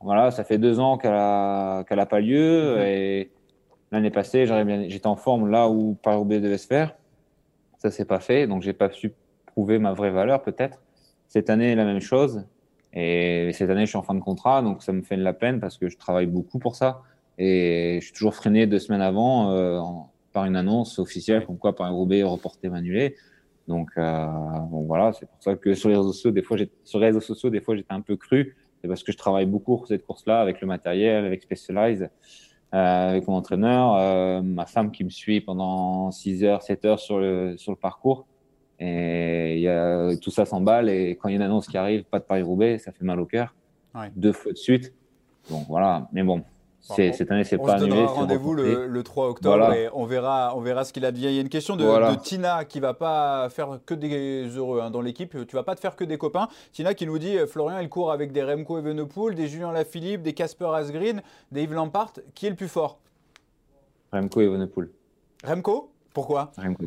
voilà, ça fait deux ans qu'elle a, qu'elle a pas lieu mhm. et l'année passée, j'étais en forme là où Paris-Roubaix devait se faire. Ça s'est pas fait, donc j'ai pas su prouver ma vraie valeur peut-être. Cette année, la même chose. Et cette année, je suis en fin de contrat, donc ça me fait de la peine parce que je travaille beaucoup pour ça. Et je suis toujours freiné deux semaines avant euh, par une annonce officielle comme quoi Paris-Roubaix reporté, annulé. Donc, euh, bon, voilà, c'est pour ça que sur les réseaux sociaux, des fois, sur les réseaux sociaux, des fois, j'étais un peu cru. C'est parce que je travaille beaucoup pour cette course-là avec le matériel, avec Specialized, euh, avec mon entraîneur, euh, ma femme qui me suit pendant 6 heures, 7 heures sur le, sur le parcours. Et y a, tout ça s'emballe. Et quand il y a une annonce qui arrive, pas de Paris-Roubaix, ça fait mal au cœur. Ouais. Deux fois de suite. Bon, voilà. Mais bon, cette année, c'est pas annulé. On se rendez-vous le, le, 3 octobre et on verra, on verra ce qu'il advient. Il y a une question de, voilà. de, Tina qui va pas faire que des heureux hein, dans l'équipe. Tu vas pas te faire que des copains. Tina qui nous dit euh, Florian, il court avec des Remco Evenepoel, des Julien Lafilippe, des Casper Asgreen, des Yves Lampart. Qui est le plus fort? Remco Evenepoel. Remco? Pourquoi? Remco.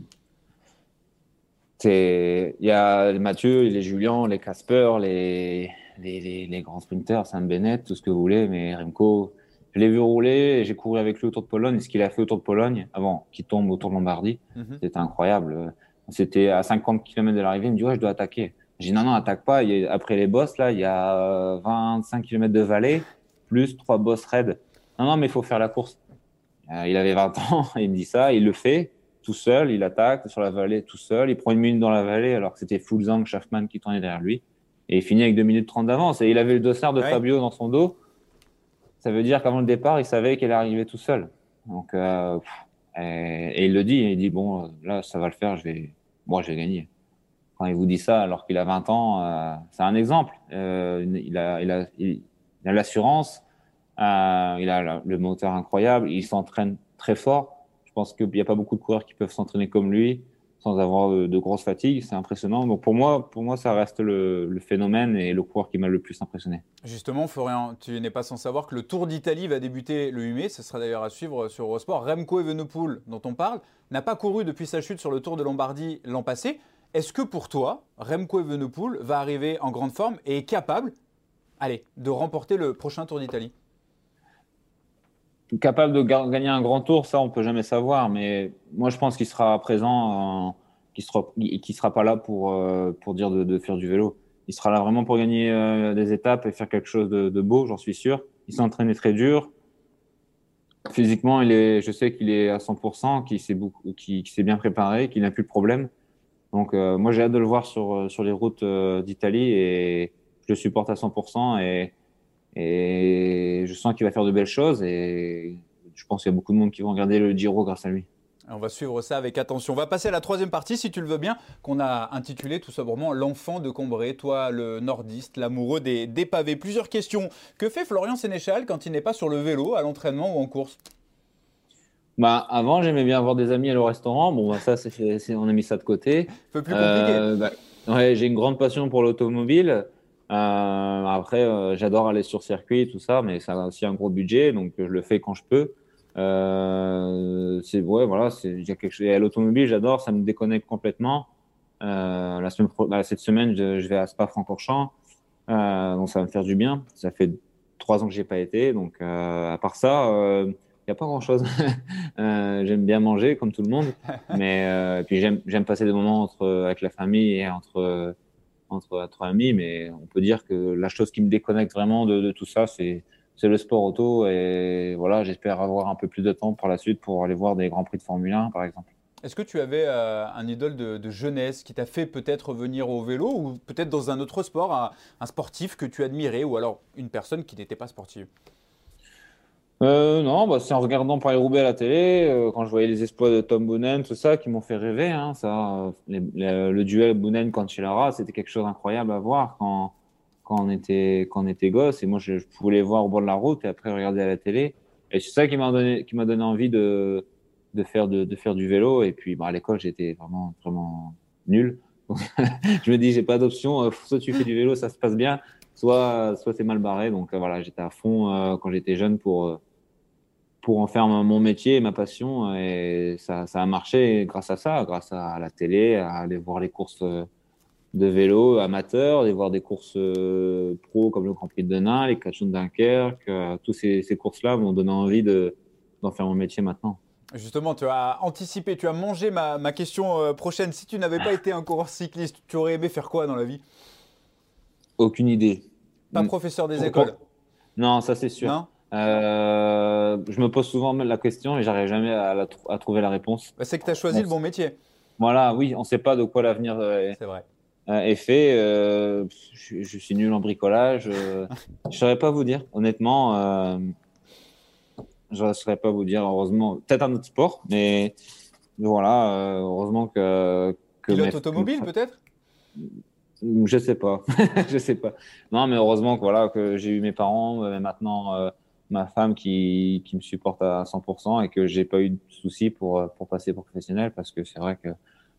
Il y a Mathieu, les Julien, les Casper, les, les, les, les grands sprinters, Saint Bennett, tout ce que vous voulez, mais Remco je l'ai vu rouler, j'ai couru avec lui autour de Pologne. Et ce qu'il a fait autour de Pologne, avant qu'il tombe autour de Lombardie, mm -hmm. c'était incroyable. C'était à 50 km de l'arrivée. Il me dit Ouais, je dois attaquer. J'ai dit Non, non, attaque pas. Il a, après les bosses, là, il y a 25 km de vallée, plus trois bosses raides. Non, non, mais il faut faire la course. Euh, il avait 20 ans, il me dit ça, il le fait tout seul, il attaque sur la vallée tout seul, il prend une minute dans la vallée alors que c'était Fulzang, Schaffman qui tournait derrière lui. Et il finit avec 2 minutes 30 d'avance. Et il avait le dossard de ouais. Fabio dans son dos ça veut dire qu'avant le départ, il savait qu'elle arrivait tout seul. Donc, euh, et, il le dit, il dit bon, là, ça va le faire, je vais, moi, je vais gagner. Quand il vous dit ça, alors qu'il a 20 ans, euh, c'est un exemple. Euh, il a, il a, il a l'assurance, euh, il a le moteur incroyable, il s'entraîne très fort. Je pense qu'il n'y a pas beaucoup de coureurs qui peuvent s'entraîner comme lui sans avoir de, grosses fatigues. C'est impressionnant. Donc pour moi, pour moi, ça reste le, le phénomène et le coureur qui m'a le plus impressionné. Justement, Florian, tu n'es pas sans savoir que le Tour d'Italie va débuter le 8 mai. Ce sera d'ailleurs à suivre sur Eurosport. Remco Evenepoel, dont on parle, n'a pas couru depuis sa chute sur le Tour de Lombardie l'an passé. Est-ce que pour toi, Remco Evenepoel va arriver en grande forme et est capable, allez, de remporter le prochain Tour d'Italie? Capable de gagner un grand tour, ça on peut jamais savoir. Mais moi je pense qu'il sera présent, euh, qu'il sera, sera pas là pour euh, pour dire de, faire du vélo. Il sera là vraiment pour gagner euh, des étapes et faire quelque chose de, beau, j'en suis sûr. Il s'est entraîné très dur. Physiquement, il est, je sais qu'il est à 100%, qu'il s'est qu'il s'est bien préparé, qu'il n'a plus de problème. Donc moi j'ai hâte de le voir sur sur les routes d'Italie et je le supporte à 100% et et je sens qu'il va faire de belles choses et je pense qu'il y a beaucoup de monde qui vont regarder le Giro grâce à lui. On va suivre ça avec attention. On va passer à la troisième partie, si tu le veux bien, qu'on a intitulé tout simplement L'enfant de Combray, toi le nordiste, l'amoureux des, des, pavés. Plusieurs questions. Que fait Florian Sénéchal quand il n'est pas sur le vélo, à l'entraînement ou en course? Bah, avant, j'aimais bien avoir des amis au restaurant. Bon, bah, ça, on a mis ça de côté. Un peu plus compliqué. Euh, bah, ouais, j'ai une grande passion pour l'automobile. Euh, après, euh, j'adore aller sur circuit, tout ça, mais ça a aussi un gros budget, donc je le fais quand je peux. Euh, c'est ouais, voilà, c'est il y a quelque chose. Et à l'automobile, j'adore, ça me déconnecte complètement. Euh, la semaine, bah, cette semaine, je, je, vais à Spa-Francorchamps, euh, donc ça va me faire du bien. Ça fait trois ans que j'ai pas été. Donc, à part ça, il n'y a pas grand-chose. j'aime bien manger, comme tout le monde. Mais puis j'aime passer des moments entre, avec la famille et entre, entre, entre amis. Mais on peut dire que la chose qui me déconnecte vraiment de, tout ça, c'est c'est le sport auto et voilà, j'espère avoir un peu plus de temps par la suite pour aller voir des grands prix de Formule 1 par exemple. Est-ce que tu avais euh, un idole de, jeunesse qui t'a fait peut-être venir au vélo ou peut-être dans un autre sport, un, sportif que tu admirais ou alors une personne qui n'était pas sportive? Euh, non, bah, c'est en regardant Paris-Roubaix à la télé, euh, quand je voyais les exploits de Tom Boonen, tout ça, qui m'ont fait rêver. Hein, ça, le duel Boonen-Cancellara, c'était quelque chose d'incroyable à voir quand, quand on était quand on était gosse et moi je, voulais voir au bord de la route et après regarder à la télé. Et c'est ça qui m'a donné qui m'a donné envie de de faire de, de faire du vélo. Et puis bah, à l'école j'étais vraiment vraiment nul. Je me dis j'ai pas d'option. Euh, soit tu fais du vélo ça se passe bien soit soit c'est mal barré. Donc euh, voilà j'étais à fond euh, quand j'étais jeune pour pour en faire mon métier et ma passion et ça ça a marché grâce à ça grâce à la télé à aller voir les courses de vélo amateur, de voir des courses euh, pro comme le Grand Prix de Denain, les Cachons de Dunkerque. Euh, tous ces, ces courses-là m'ont donné envie d'en faire mon métier maintenant. Justement, tu as anticipé, tu as mangé ma, ma question euh, prochaine. Si tu n'avais pas été un coureur cycliste, tu aurais aimé faire quoi dans la vie? Aucune idée. Pas professeur des écoles? Non, ça c'est sûr. Non? Je me pose souvent la question et j'arrive jamais à, à, trouver la réponse. Bah, c'est que tu as choisi le bon métier. Voilà, oui, on ne sait pas de quoi l'avenir vrai. Euh, est fait. Euh, je, suis nul en bricolage. Euh, je ne saurais pas vous dire, honnêtement. je ne saurais pas vous dire, heureusement. Peut-être un autre sport, mais voilà, heureusement que. que Pilote automobile, peut-être? Je sais pas, je sais pas. Non, mais heureusement que voilà que j'ai eu mes parents, mais maintenant ma femme qui, qui, me supporte à 100% et que j'ai pas eu de soucis pour pour passer professionnel parce que c'est vrai que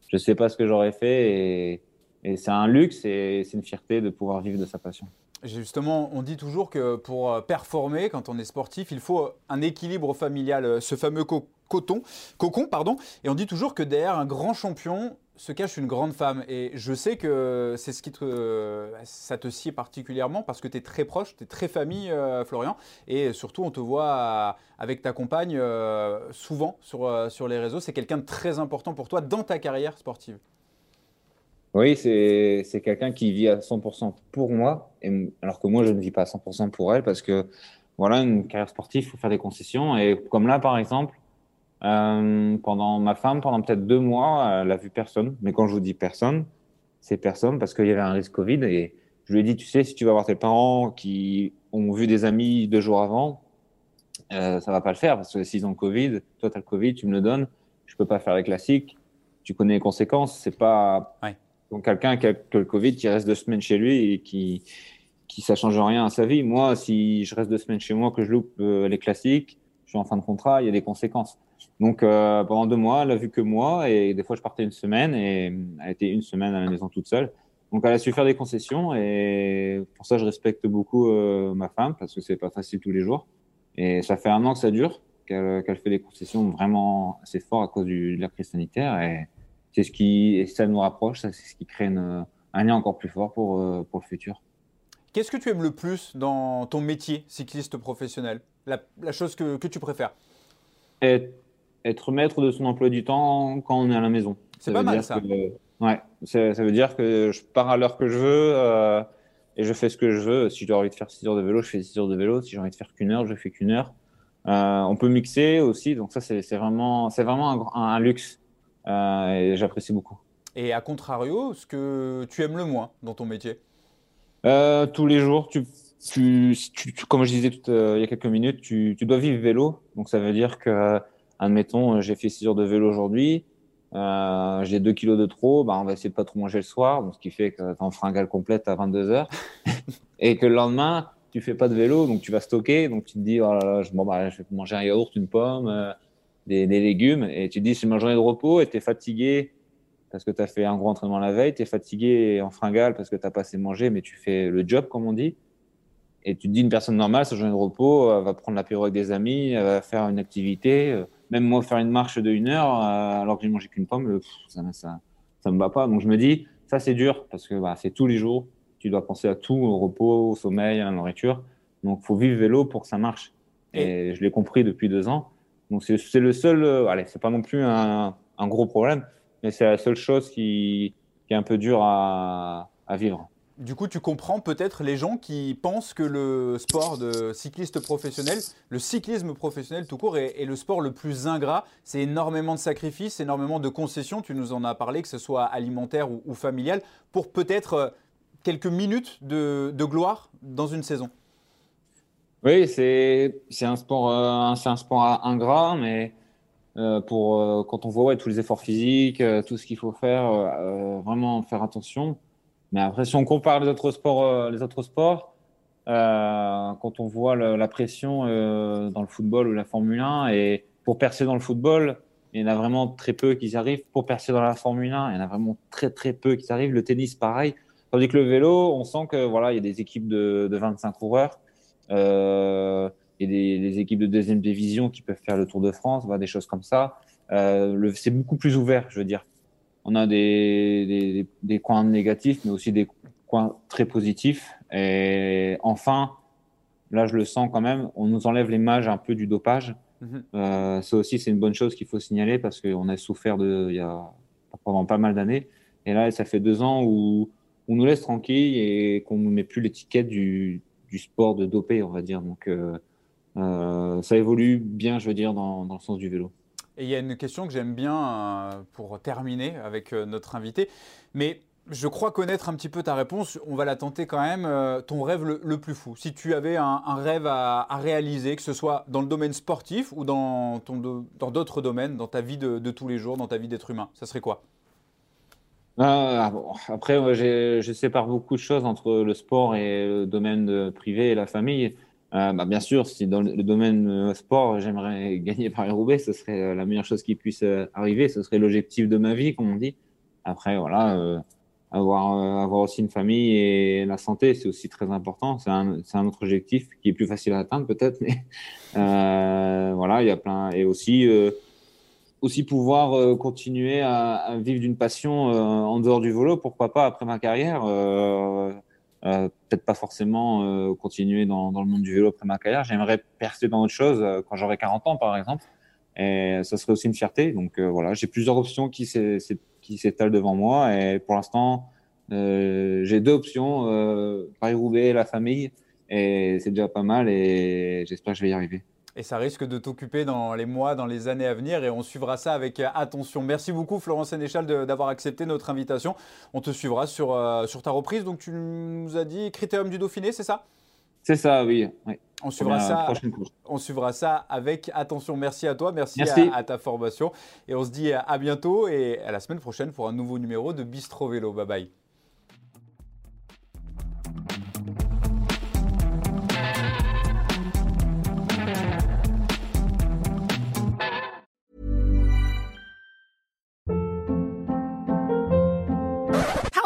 je sais pas ce que j'aurais fait et, et c'est un luxe et c'est une fierté de pouvoir vivre de sa passion. Justement, on dit toujours que pour euh, performer, quand on est sportif, il faut un équilibre familial, euh, ce fameux coton, cocon. Pardon, et on dit toujours que derrière un grand champion se cache une grande femme. Et je sais que c'est ce qui te, ça te sied particulièrement parce que tu es très proche, tu es très famille, euh, Florian. Et surtout, on te voit avec ta compagne souvent sur, sur les réseaux. C'est quelqu'un de très important pour toi dans ta carrière sportive. Oui, c'est quelqu'un qui vit à 100% pour moi, et, alors que moi, je ne vis pas à 100% pour elle, parce que voilà, une carrière sportive, il faut faire des concessions. Et comme là, par exemple, euh, pendant ma femme, pendant peut-être deux mois, elle a vu personne. Mais quand je vous dis personne, c'est personne parce qu'il y avait un risque Covid. Et je lui ai dit, tu sais, si tu vas voir tes parents qui ont vu des amis deux jours avant, euh, ça va pas le faire parce que s'ils ont le Covid, toi, tu as le Covid, tu me le donnes, je peux pas faire les classiques. Tu connais les conséquences. C'est pas. Ouais. Donc quelqu'un qui a le Covid, qui reste deux semaines chez lui et qui qui ça change rien à sa vie. Moi, si je reste deux semaines chez moi, que je loupe euh, les classiques, je suis en fin de contrat, il y a des conséquences. Donc euh, pendant deux mois, elle a vu que moi et des fois je partais une semaine et elle était une semaine à la maison toute seule. Donc elle a su faire des concessions et pour ça je respecte beaucoup euh, ma femme parce que c'est pas facile tous les jours. Et ça fait un an que ça dure, qu'elle fait des concessions vraiment assez fort à cause du, de la crise sanitaire et c'est ce qui, ça nous rapproche, c'est ce qui crée un lien encore plus fort pour, euh, pour le futur. Qu'est-ce que tu aimes le plus dans ton métier cycliste professionnel? La, chose que, que, tu préfères? Être, maître de son emploi du temps quand on est à la maison. C'est pas mal ça. ouais, ça, veut dire que je pars à l'heure que je veux euh, et je fais ce que je veux. Si j'ai envie de faire 6 heures de vélo, je fais 6 heures de vélo. Si j'ai envie de faire qu'une heure, je fais qu'une heure. Euh, on peut mixer aussi, donc ça c'est vraiment, vraiment un, un luxe. Euh, et j'apprécie beaucoup. Et à contrario, ce que tu aimes le moins dans ton métier? Euh, Tous les jours, tu, tu, comme je disais tout, euh, il y a quelques minutes, tu, tu, dois vivre vélo. Donc ça veut dire que, admettons, j'ai fait 6 heures de vélo aujourd'hui, euh, j'ai 2 kilos de trop, bah, on va essayer de pas trop manger le soir, donc ce qui fait que tu en fringale complète à 22 heures. et que le lendemain, tu fais pas de vélo, donc tu vas stocker, donc tu te dis, oh là là, bon, bah, je vais manger un yaourt, une pomme des, légumes et tu te dis c'est ma journée de repos et tu es fatigué parce que tu as fait un gros entraînement la veille, tu es fatigué en fringale parce que tu pas assez mangé, mais tu fais le job, comme on dit. Et tu te dis, une personne normale, sa journée de repos, elle va prendre l'apéro avec des amis, elle va faire une activité. Même moi, faire une marche de une heure, euh, alors que j'ai mangé qu'une pomme, ça, ça, ça me va pas. Donc je me dis, ça c'est dur parce que bah, c'est tous les jours. Tu dois penser à tout, au repos, au sommeil, à la nourriture. Donc, il faut vivre vélo pour que ça marche. Et, je l'ai compris depuis deux ans. Donc, c'est le seul. Euh, allez, c'est pas non plus un, un, gros problème, mais c'est la seule chose qui, qui, est un peu dure à, à vivre. Du coup, tu comprends peut-être les gens qui pensent que le sport de cycliste professionnel, le cyclisme professionnel tout court, est, le sport le plus ingrat. C'est énormément de sacrifices, énormément de concessions. Tu nous en as parlé, que ce soit alimentaire ou, familial, pour peut-être euh, quelques minutes de, gloire dans une saison. Oui, c'est un sport, euh, un sport ingrat, mais euh, pour quand on voit tous les efforts physiques, tout ce qu'il faut faire, vraiment faire attention. Mais après, si on compare les autres sports, euh, les autres sports euh, quand on voit la pression euh, dans le football ou la Formule 1, et pour percer dans le football, il y en a vraiment très peu qui y arrivent. Pour percer dans la Formule 1, il y en a vraiment très très peu qui y arrivent. Le tennis, pareil. Tandis que le vélo, on sent que voilà, il y a des équipes de, de 25 coureurs. Euh, et des, des, équipes de deuxième division qui peuvent faire le Tour de France, des choses comme ça. Euh, c'est beaucoup plus ouvert, je veux dire on a des, des, des, coins négatifs, mais aussi des coins très positifs. Et enfin, là, je le sens quand même, on nous enlève l'image un peu du dopage. Mhm. Euh, ça aussi, c'est une bonne chose qu'il faut signaler parce qu'on a souffert de, il y a, pendant pas mal d'années. Et là, ça fait deux ans où on nous laisse tranquille et qu'on ne met plus l'étiquette du, du, sport de dopé, on va dire. Donc, euh, euh, ça évolue bien, je veux dire, dans, dans le sens du vélo. Et il y a une question que j'aime bien euh, pour terminer avec euh, notre invité. Mais je crois connaître un petit peu ta réponse. On va la tenter quand même. Euh, ton rêve le, plus fou. Si tu avais un, rêve à, réaliser, que ce soit dans le domaine sportif ou dans d'autres domaines, dans ta vie de, tous les jours, dans ta vie d'être humain, ça serait quoi? Ah, Après, je sépare beaucoup de choses entre le sport et le domaine privé et la famille. Euh, bien sûr, si dans le domaine euh, sport, j'aimerais gagner Paris-Roubaix, ce serait euh, la meilleure chose qui puisse arriver. Ce serait l'objectif de ma vie, comme on dit. Après, voilà, avoir, avoir aussi une famille et la santé, c'est aussi très important. C'est un, un, autre objectif qui est plus facile à atteindre peut-être, mais voilà, il y a plein. Et aussi, aussi pouvoir continuer à, à vivre d'une passion en dehors du vélo, pourquoi pas après ma carrière euh, peut-être pas forcément euh, continuer dans, dans, le monde du vélo après ma carrière. J'aimerais percer dans autre chose euh, quand j'aurai 40 ans, par exemple. Et ça serait aussi une fierté. Donc voilà, j'ai plusieurs options qui s'étalent devant moi. Et pour l'instant, j'ai deux options Paris-Roubaix, la famille. Et c'est déjà pas mal. Et j'espère que je vais y arriver. Et ça risque de t'occuper dans les mois, dans les années à venir et on suivra ça avec euh, attention. Merci beaucoup Florent Sénéchal d'avoir accepté notre invitation. On te suivra sur, euh, sur ta reprise. Donc tu nous as dit Critérium du Dauphiné, c'est ça? C'est ça, oui. On suivra, ça, on suivra ça avec attention. Merci à toi, merci, À, à, ta formation. Et on se dit à bientôt et à la semaine prochaine pour un nouveau numéro de Bistro Vélo. Bye bye.